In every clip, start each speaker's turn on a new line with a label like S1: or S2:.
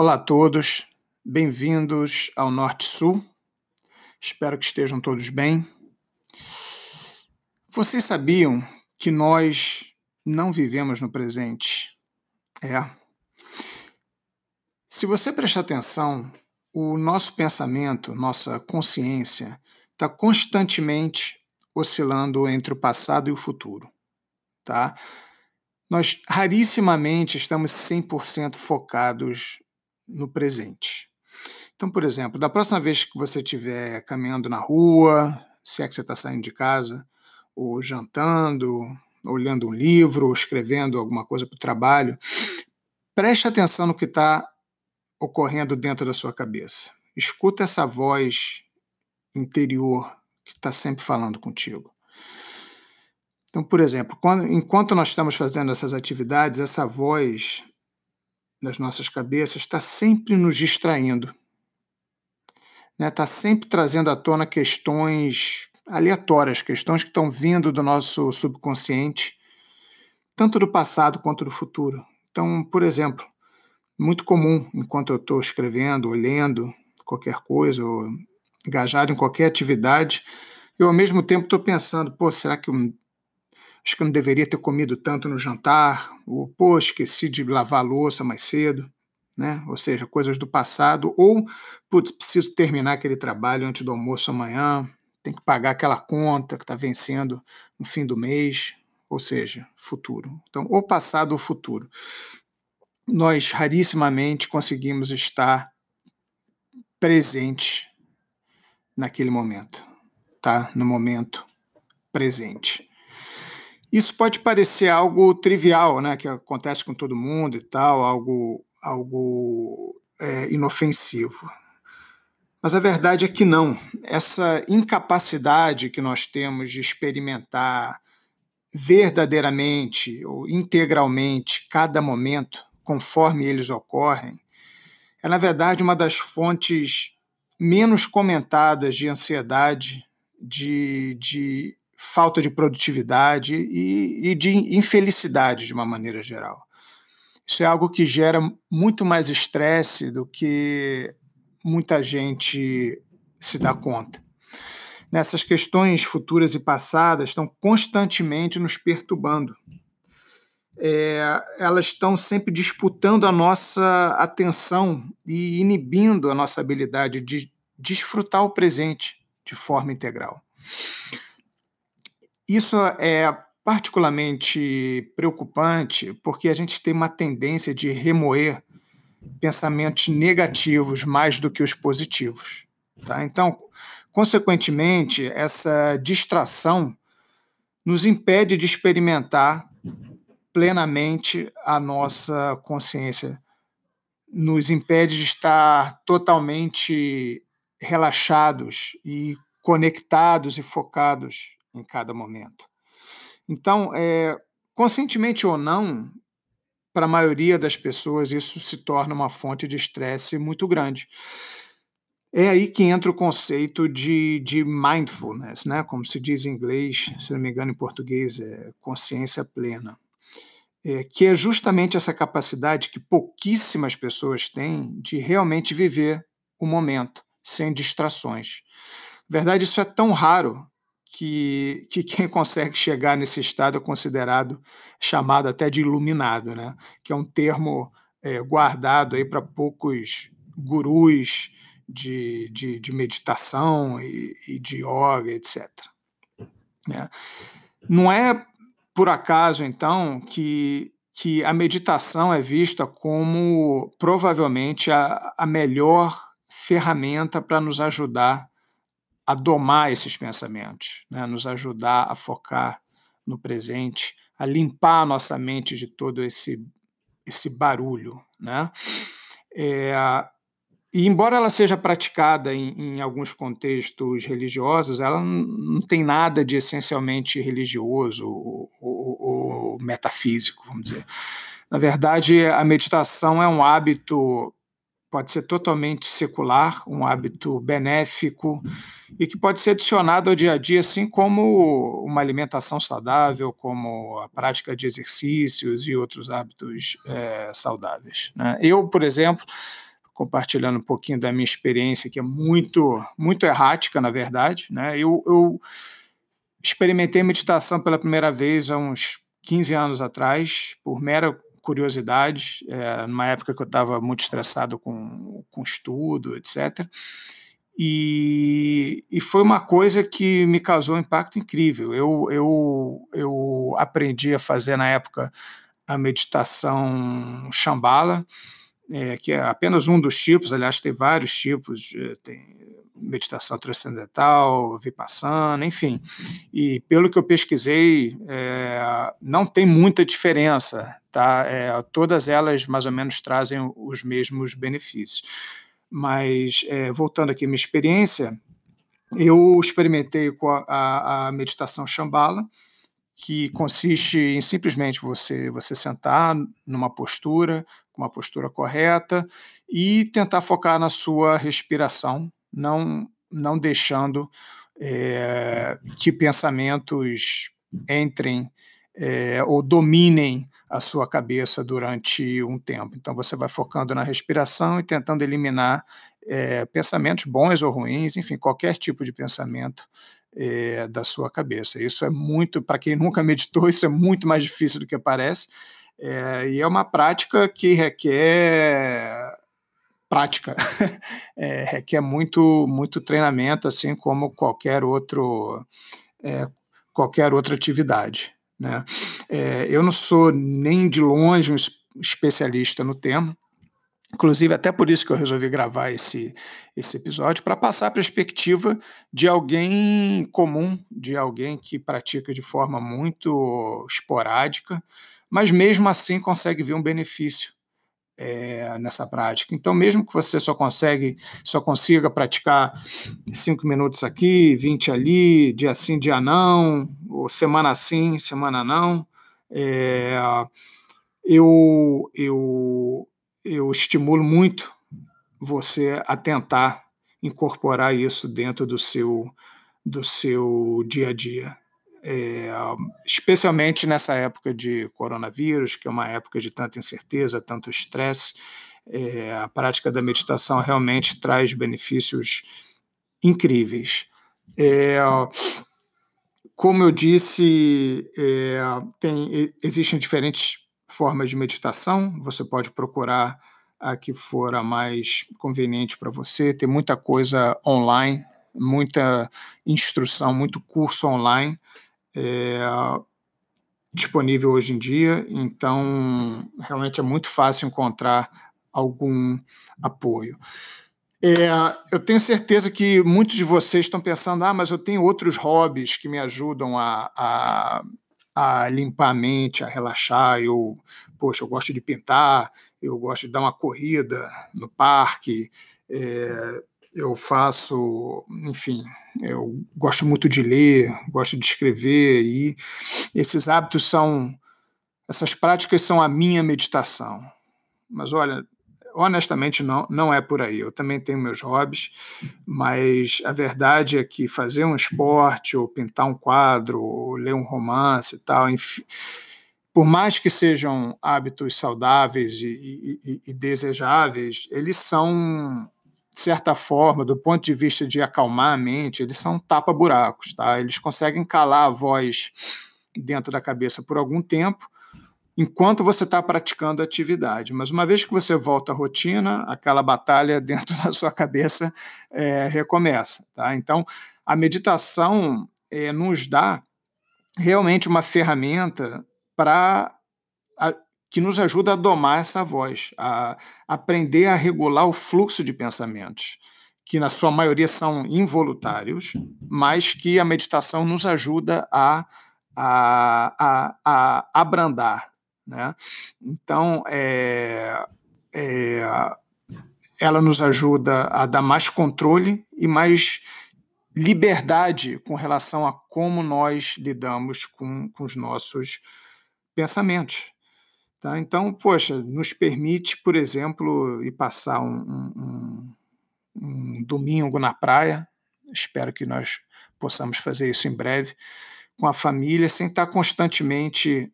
S1: Olá a todos, bem-vindos ao Norte Sul. Espero que estejam todos bem. Vocês sabiam que nós não vivemos no presente? É. Se você prestar atenção, o nosso pensamento, nossa consciência, está constantemente oscilando entre o passado e o futuro. Tá? Nós rarissimamente estamos 100% focados no presente. Então, por exemplo, da próxima vez que você estiver caminhando na rua, se é que você está saindo de casa, ou jantando, ou lendo um livro, ou escrevendo alguma coisa para o trabalho, preste atenção no que está ocorrendo dentro da sua cabeça. Escuta essa voz interior que está sempre falando contigo. Então, por exemplo, quando, enquanto nós estamos fazendo essas atividades, essa voz nas nossas cabeças está sempre nos distraindo. Está né? Tá sempre trazendo à tona questões aleatórias, questões que estão vindo do nosso subconsciente, tanto do passado quanto do futuro. Então, por exemplo, muito comum, enquanto eu estou escrevendo ou lendo qualquer coisa, ou engajado em qualquer atividade, eu ao mesmo tempo estou pensando, pô, será que acho que não deveria ter comido tanto no jantar, ou pô, esqueci de lavar a louça mais cedo, né? Ou seja, coisas do passado, ou putz, preciso terminar aquele trabalho antes do almoço amanhã, tem que pagar aquela conta que está vencendo no fim do mês, ou seja, futuro. Então, ou passado ou futuro. Nós rarissimamente conseguimos estar presentes naquele momento, tá? No momento presente. Isso pode parecer algo trivial, né, que acontece com todo mundo e tal, algo, algo é, inofensivo. Mas a verdade é que não. Essa incapacidade que nós temos de experimentar verdadeiramente ou integralmente cada momento, conforme eles ocorrem, é, na verdade, uma das fontes menos comentadas de ansiedade, de, de falta de produtividade e, e de infelicidade de uma maneira geral. Isso é algo que gera muito mais estresse do que muita gente se dá conta. Nessas questões futuras e passadas estão constantemente nos perturbando. É, elas estão sempre disputando a nossa atenção e inibindo a nossa habilidade de desfrutar o presente de forma integral. Isso é particularmente preocupante porque a gente tem uma tendência de remoer pensamentos negativos mais do que os positivos. Tá? Então, consequentemente, essa distração nos impede de experimentar plenamente a nossa consciência, nos impede de estar totalmente relaxados e conectados e focados em cada momento. Então, é, conscientemente ou não, para a maioria das pessoas isso se torna uma fonte de estresse muito grande. É aí que entra o conceito de, de mindfulness, né? como se diz em inglês, se não me engano em português, é consciência plena. É, que é justamente essa capacidade que pouquíssimas pessoas têm de realmente viver o momento, sem distrações. Na verdade, isso é tão raro que, que quem consegue chegar nesse estado é considerado chamado até de iluminado, né? que é um termo é, guardado para poucos gurus de, de, de meditação e, e, de yoga, etc. Né? Não é por acaso, então, que, que a meditação é vista como provavelmente a, a melhor ferramenta para nos ajudar a domar esses pensamentos, né? nos ajudar a focar no presente, a limpar a nossa mente de todo esse, esse barulho. Né? É, e embora ela seja praticada em, em alguns contextos religiosos, ela não tem nada de essencialmente religioso ou, ou, ou metafísico, vamos dizer. Na verdade, a meditação é um hábito pode ser totalmente secular, um hábito benéfico e que pode ser adicionado ao dia a dia, assim como uma alimentação saudável, como a prática de exercícios e outros hábitos é, saudáveis. Né? Eu, por exemplo, compartilhando um pouquinho da minha experiência, que é muito, muito errática, na verdade. Né? Eu, eu experimentei meditação pela primeira vez há uns 15 anos atrás, por mera curiosidade, é, numa época que eu estava muito estressado com, com estudo, etc. E, e, foi uma coisa que me causou um impacto incrível. Eu, eu, eu aprendi a fazer na época a meditação Shambhala, é, que é apenas um dos tipos, aliás, tem vários tipos, é, tem meditação transcendental, vipassana, enfim. E pelo que eu pesquisei, é, não tem muita diferença, tá? É, todas elas mais ou menos trazem os mesmos benefícios. Mas, é, voltando aqui à minha experiência, eu experimentei com a, a, a meditação Shambhala, que consiste em simplesmente você, você sentar numa postura, com uma postura correta, e tentar focar na sua respiração, não, não deixando é, que pensamentos entrem é, ou dominem a sua cabeça durante um tempo. Então você vai focando na respiração e tentando eliminar é, pensamentos bons ou ruins, enfim, qualquer tipo de pensamento é, da sua cabeça. Isso é muito, para quem nunca meditou, isso é muito mais difícil do que parece. E é uma prática que requer prática, é, requer muito, muito treinamento, assim como qualquer outro, é, qualquer outra atividade. Né? É, eu não sou nem de longe um especialista no tema, inclusive até por isso que eu resolvi gravar esse, esse episódio, para passar a perspectiva de alguém comum, de alguém que pratica de forma muito esporádica, mas mesmo assim consegue ver um benefício é, nessa prática. Então, mesmo que você só consegue, só consiga praticar cinco minutos aqui, 20 ali, dia sim, dia não, ou semana sim, semana não, é, eu, eu, eu estimulo muito você a tentar incorporar isso dentro do seu, do seu dia a dia é, especialmente nessa época de coronavírus, que é uma época de tanta incerteza, tanto estresse, é, a prática da meditação realmente traz benefícios incríveis. É, como eu disse, é, tem, existem diferentes formas de meditação, você pode procurar a que for a mais conveniente para você, tem muita coisa online, muita instrução, muito curso online é, disponível hoje em dia, então realmente é muito fácil encontrar algum apoio. É, eu tenho certeza que muitos de vocês estão pensando: ah, mas eu tenho outros hobbies que me ajudam a, a, a limpar a mente, a relaxar. Eu, poxa, eu gosto de pintar, eu gosto de dar uma corrida no parque, é, eu faço, enfim, eu gosto muito de ler, gosto de escrever, e esses hábitos são, essas práticas são a minha meditação. Mas olha, honestamente não, não é por aí. Eu também tenho meus hobbies, mas a verdade é que fazer um esporte, ou pintar um quadro, ou ler um romance e tal, enfim, por mais que sejam hábitos saudáveis e, e, e desejáveis, eles são de certa forma, do ponto de vista de acalmar a mente, eles são tapa-buracos, tá? Eles conseguem calar a voz dentro da cabeça por algum tempo, enquanto você está praticando a atividade. Mas uma vez que você volta à rotina, aquela batalha dentro da sua cabeça é, recomeça, tá? Então, a meditação é, nos dá realmente uma ferramenta para que nos ajuda a domar essa voz, a aprender a regular o fluxo de pensamentos, que na sua maioria são involuntários, mas que a meditação nos ajuda a, a, a, a abrandar. Né? Então, é, é, ela nos ajuda a dar mais controle e mais liberdade com relação a como nós lidamos com, com os nossos pensamentos. Tá? Então, poxa, nos permite, por exemplo, ir passar um, um, um domingo na praia. Espero que nós possamos fazer isso em breve com a família, sem estar constantemente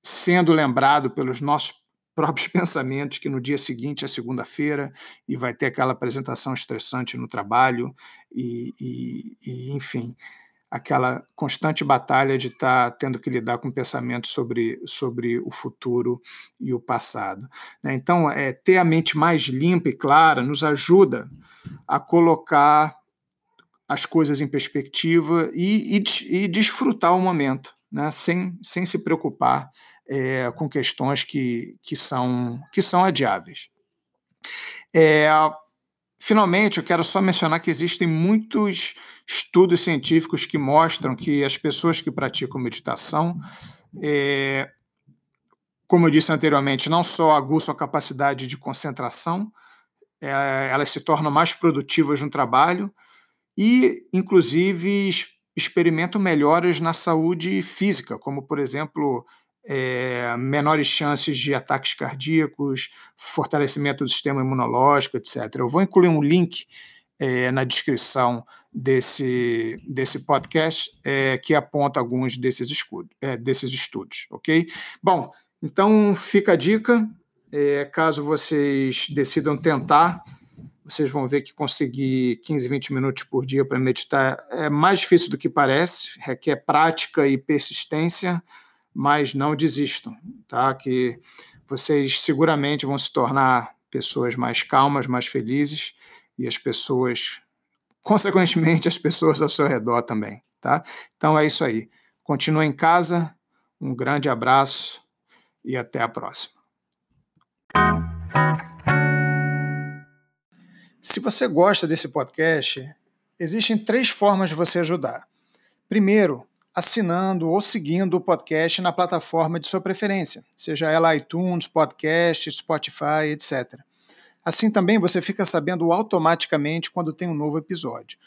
S1: sendo lembrado pelos nossos próprios pensamentos que no dia seguinte é segunda-feira e vai ter aquela apresentação estressante no trabalho e, e, e enfim aquela constante batalha de estar tá tendo que lidar com pensamentos sobre, sobre o futuro e o passado. Né? Então, é, ter a mente mais limpa e clara nos ajuda a colocar as coisas em perspectiva e, e, e desfrutar o momento, né? sem, sem se preocupar é, com questões que, que, são, que são adiáveis. É, finalmente, eu quero só mencionar que existem muitos estudos científicos que mostram que as pessoas que praticam meditação, é, como eu disse anteriormente, não só aguçam a capacidade de concentração, é, elas se tornam mais produtivas no trabalho, e, inclusive, experimentam melhoras na saúde física, como, por exemplo, é, menores chances de ataques cardíacos, fortalecimento do sistema imunológico, etc. Eu vou incluir um link é, na descrição desse, desse podcast é, que aponta alguns desses, escudos, é, desses estudos, ok? Bom, então fica a dica, é, caso vocês decidam tentar vocês vão ver que conseguir 15, 20 minutos por dia para meditar é mais difícil do que parece, requer prática e persistência, mas não desistam, tá? Que vocês seguramente vão se tornar pessoas mais calmas, mais felizes e as pessoas, consequentemente, as pessoas ao seu redor também, tá? Então é isso aí. Continua em casa, um grande abraço e até a próxima. Se você gosta desse podcast, existem três formas de você ajudar. Primeiro, assinando ou seguindo o podcast na plataforma de sua preferência, seja ela iTunes, Podcast, Spotify, etc. Assim também você fica sabendo automaticamente quando tem um novo episódio.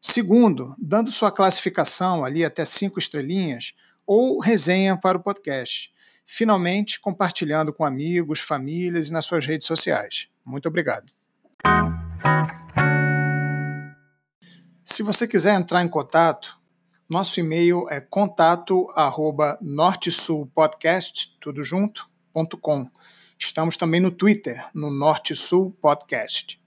S1: Segundo, dando sua classificação ali até cinco estrelinhas ou resenha para o podcast. Finalmente, compartilhando com amigos, famílias e nas suas redes sociais. Muito obrigado. Se você quiser entrar em contato, nosso e-mail é contato@nortesulpodcast tudo junto, ponto com. Estamos também no Twitter, no Norte Sul Podcast.